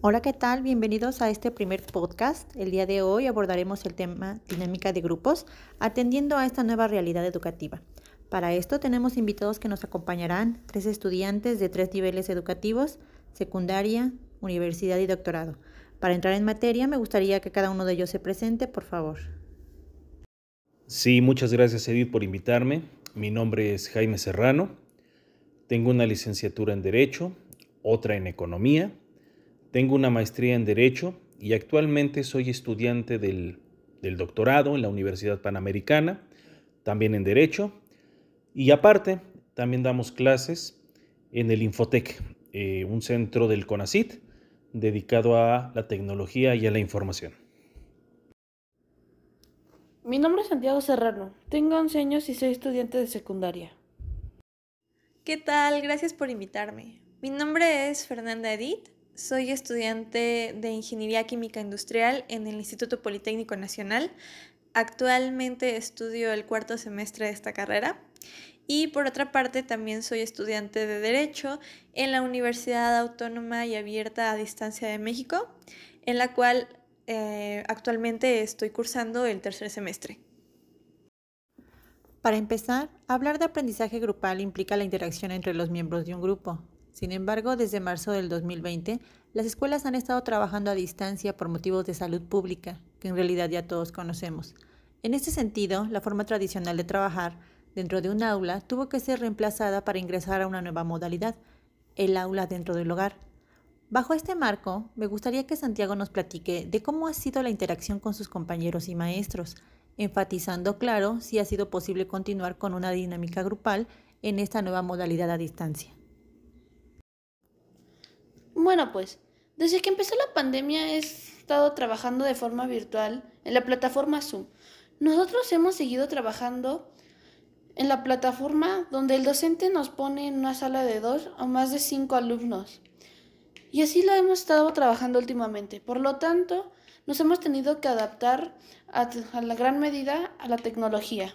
Hola, ¿qué tal? Bienvenidos a este primer podcast. El día de hoy abordaremos el tema dinámica de grupos, atendiendo a esta nueva realidad educativa. Para esto tenemos invitados que nos acompañarán, tres estudiantes de tres niveles educativos, secundaria, universidad y doctorado. Para entrar en materia, me gustaría que cada uno de ellos se presente, por favor. Sí, muchas gracias Edith por invitarme. Mi nombre es Jaime Serrano. Tengo una licenciatura en Derecho, otra en Economía. Tengo una maestría en Derecho y actualmente soy estudiante del, doctorado en la Universidad Panamericana, también en Derecho. Y aparte, también damos clases en el Infotec, eh, un centro del CONACIT dedicado a la tecnología y a la información. Mi nombre es Santiago Serrano, tengo 11 años y soy estudiante de secundaria. ¿Qué tal? Gracias por invitarme. Mi nombre es Fernanda Edith, soy estudiante de Ingeniería Química Industrial en el Instituto Politécnico Nacional. Actualmente estudio el cuarto semestre de esta carrera y por otra parte también soy estudiante de Derecho en la Universidad Autónoma y Abierta a Distancia de México, en la cual eh, actualmente estoy cursando el tercer semestre. Para empezar, hablar de aprendizaje grupal implica la interacción entre los miembros de un grupo. Sin embargo, desde marzo del 2020, las escuelas han estado trabajando a distancia por motivos de salud pública, que en realidad ya todos conocemos. En este sentido, la forma tradicional de trabajar dentro de un aula tuvo que ser reemplazada para ingresar a una nueva modalidad, el aula dentro del hogar. Bajo este marco, me gustaría que Santiago nos platique de cómo ha sido la interacción con sus compañeros y maestros, enfatizando claro si ha sido posible continuar con una dinámica grupal en esta nueva modalidad a distancia. Bueno, pues, desde que empezó la pandemia he estado trabajando de forma virtual en la plataforma Zoom. Nosotros hemos seguido trabajando en la plataforma donde el docente nos pone en una sala de dos o más de cinco alumnos. Y así lo hemos estado trabajando últimamente. Por lo tanto, nos hemos tenido que adaptar a, la gran medida a la tecnología.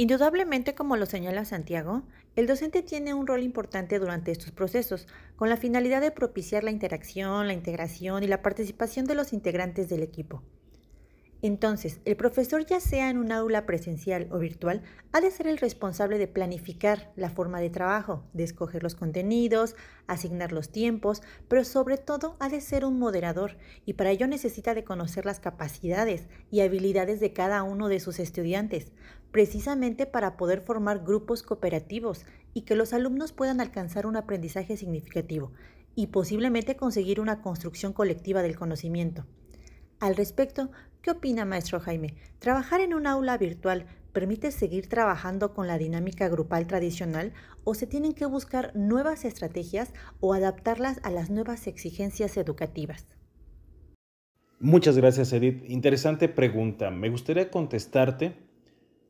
Indudablemente, como lo señala Santiago, el docente tiene un rol importante durante estos procesos, con la finalidad de propiciar la interacción, la integración y la participación de los integrantes del equipo. Entonces, el profesor, ya sea en un aula presencial o virtual, ha de ser el responsable de planificar la forma de trabajo, de escoger los contenidos, asignar los tiempos, pero sobre todo ha de ser un moderador y para ello necesita de conocer las capacidades y habilidades de cada uno de sus estudiantes, precisamente para poder formar grupos cooperativos y que los alumnos puedan alcanzar un aprendizaje significativo y posiblemente conseguir una construcción colectiva del conocimiento. Al respecto, ¿qué opina maestro Jaime? ¿Trabajar en un aula virtual permite seguir trabajando con la dinámica grupal tradicional o se tienen que buscar nuevas estrategias o adaptarlas a las nuevas exigencias educativas? Muchas gracias, Edith. Interesante pregunta. Me gustaría contestarte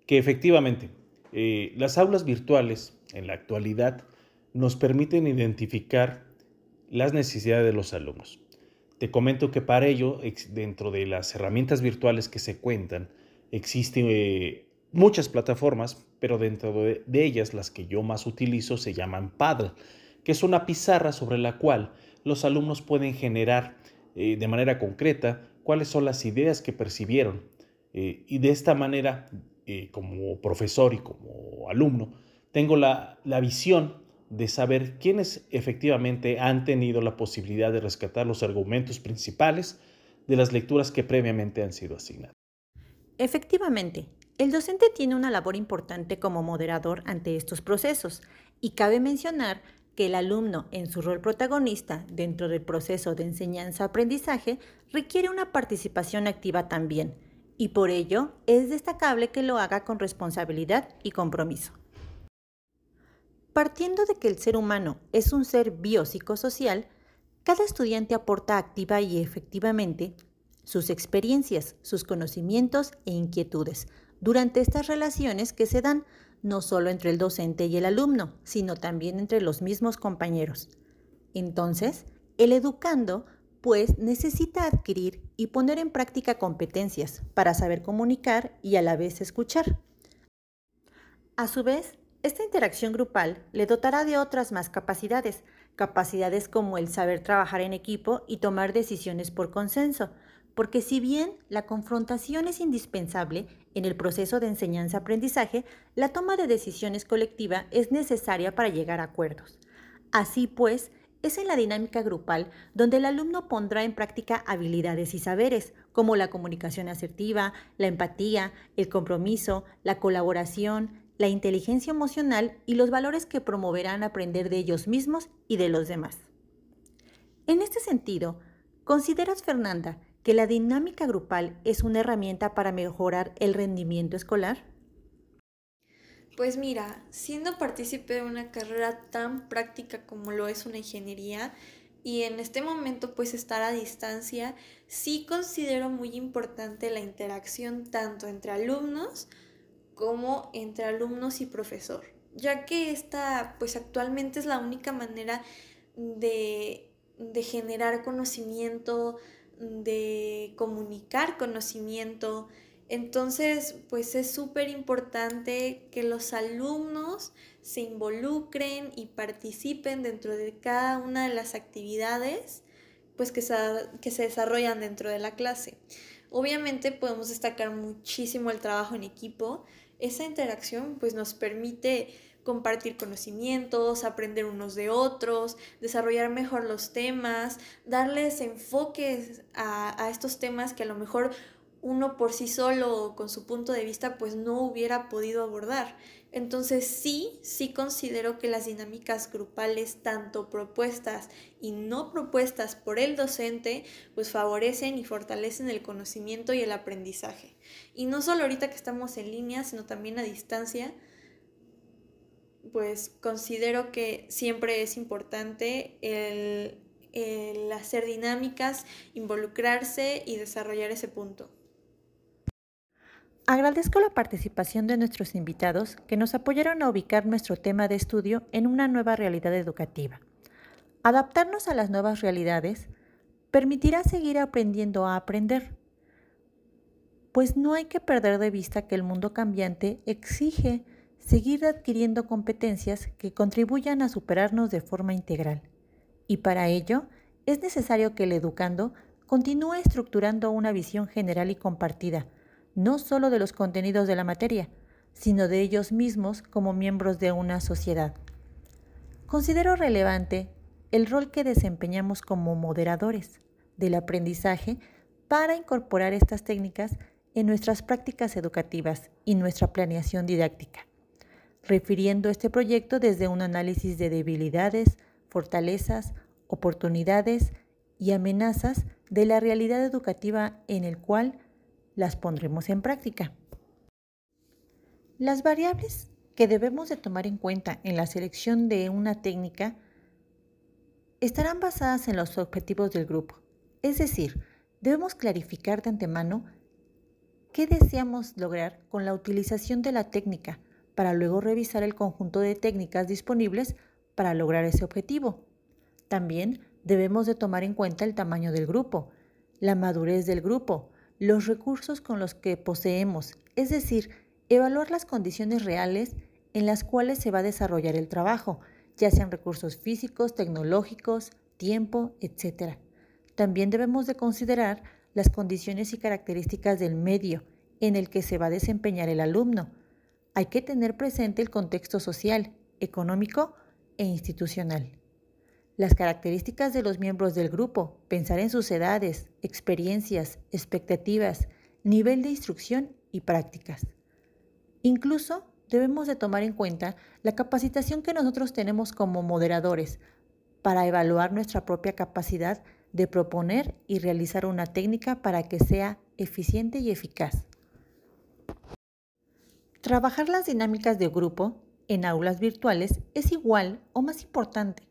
que efectivamente eh, las aulas virtuales en la actualidad nos permiten identificar las necesidades de los alumnos. Te comento que para ello, dentro de las herramientas virtuales que se cuentan, existen eh, muchas plataformas, pero dentro de, ellas las que yo más utilizo se llaman Paddle, que es una pizarra sobre la cual los alumnos pueden generar eh, de manera concreta cuáles son las ideas que percibieron. Eh, y de esta manera, como profesor y como alumno, tengo la, la visión de saber quiénes efectivamente han tenido la posibilidad de rescatar los argumentos principales de las lecturas que previamente han sido asignadas. Efectivamente, el docente tiene una labor importante como moderador ante estos procesos y cabe mencionar que el alumno en su rol protagonista dentro del proceso de enseñanza-aprendizaje requiere una participación activa también y por ello es destacable que lo haga con responsabilidad y compromiso. Partiendo de que el ser humano es un ser biopsicosocial, cada estudiante aporta activa y efectivamente sus experiencias, sus conocimientos e inquietudes durante estas relaciones que se dan no solo entre el docente y el alumno, sino también entre los mismos compañeros. Entonces, el educando pues necesita adquirir y poner en práctica competencias para saber comunicar y a la vez escuchar. A su vez, esta interacción grupal le dotará de otras más capacidades, capacidades como el saber trabajar en equipo y tomar decisiones por consenso, porque si bien la confrontación es indispensable en el proceso de enseñanza-aprendizaje, la toma de decisiones colectiva es necesaria para llegar a acuerdos. Así pues, es en la dinámica grupal donde el alumno pondrá en práctica habilidades y saberes, como la comunicación asertiva, la empatía, el compromiso, la colaboración, la inteligencia emocional y los valores que promoverán aprender de ellos mismos y de los demás. En este sentido, ¿consideras, Fernanda, que la dinámica grupal es una herramienta para mejorar el rendimiento escolar? Pues mira, siendo partícipe de una carrera tan práctica como lo es una ingeniería y en este momento pues estar a distancia, sí considero muy importante la interacción tanto entre alumnos como entre alumnos y profesor, ya que esta pues actualmente es la única manera de, de generar conocimiento, de comunicar conocimiento, entonces, pues es súper importante que los alumnos se involucren y participen dentro de cada una de las actividades pues que se, que se desarrollan dentro de la clase. Obviamente podemos destacar muchísimo el trabajo en equipo. Esa interacción pues nos permite compartir conocimientos, aprender unos de otros, desarrollar mejor los temas, darles enfoques a, a estos temas que a lo mejor uno por sí solo con su punto de vista pues no hubiera podido abordar. Entonces sí, sí considero que las dinámicas grupales, tanto propuestas y no propuestas por el docente, pues favorecen y fortalecen el conocimiento y el aprendizaje. Y no solo ahorita que estamos en línea, sino también a distancia, pues considero que siempre es importante el, el hacer dinámicas, involucrarse y desarrollar ese punto. Agradezco la participación de nuestros invitados que nos apoyaron a ubicar nuestro tema de estudio en una nueva realidad educativa. Adaptarnos a las nuevas realidades permitirá seguir aprendiendo a aprender, pues no hay que perder de vista que el mundo cambiante exige seguir adquiriendo competencias que contribuyan a superarnos de forma integral. Y para ello es necesario que el educando continúe estructurando una visión general y compartida, no solo de los contenidos de la materia, sino de ellos mismos como miembros de una sociedad. Considero relevante el rol que desempeñamos como moderadores del aprendizaje para incorporar estas técnicas en nuestras prácticas educativas y nuestra planeación didáctica, refiriendo este proyecto desde un análisis de debilidades, fortalezas, oportunidades y amenazas de la realidad educativa en el cual las pondremos en práctica. Las variables que debemos de tomar en cuenta en la selección de una técnica estarán basadas en los objetivos del grupo. Es decir, debemos clarificar de antemano qué deseamos lograr con la utilización de la técnica para luego revisar el conjunto de técnicas disponibles para lograr ese objetivo. También debemos de tomar en cuenta el tamaño del grupo, la madurez del grupo, los recursos con los que poseemos, es decir, evaluar las condiciones reales en las cuales se va a desarrollar el trabajo, ya sean recursos físicos, tecnológicos, tiempo, etc. También debemos de considerar las condiciones y características del medio en el que se va a desempeñar el alumno. Hay que tener presente el contexto social, económico e institucional. Las características de los miembros del grupo, pensar en sus edades, experiencias, expectativas, nivel de instrucción y prácticas. Incluso debemos de tomar en cuenta la capacitación que nosotros tenemos como moderadores para evaluar nuestra propia capacidad de proponer y realizar una técnica para que sea eficiente y eficaz. Trabajar las dinámicas de grupo en aulas virtuales es igual o más importante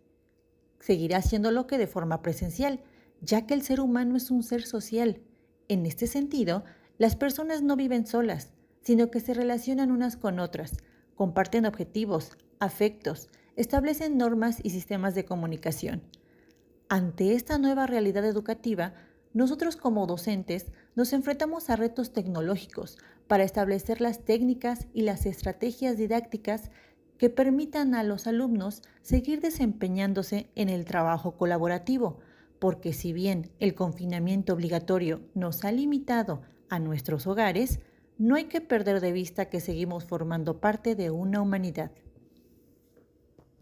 seguirá haciéndolo que de forma presencial, ya que el ser humano es un ser social. En este sentido, las personas no viven solas, sino que se relacionan unas con otras, comparten objetivos, afectos, establecen normas y sistemas de comunicación. Ante esta nueva realidad educativa, nosotros como docentes nos enfrentamos a retos tecnológicos para establecer las técnicas y las estrategias didácticas que permitan a los alumnos seguir desempeñándose en el trabajo colaborativo, porque si bien el confinamiento obligatorio nos ha limitado a nuestros hogares, no hay que perder de vista que seguimos formando parte de una humanidad.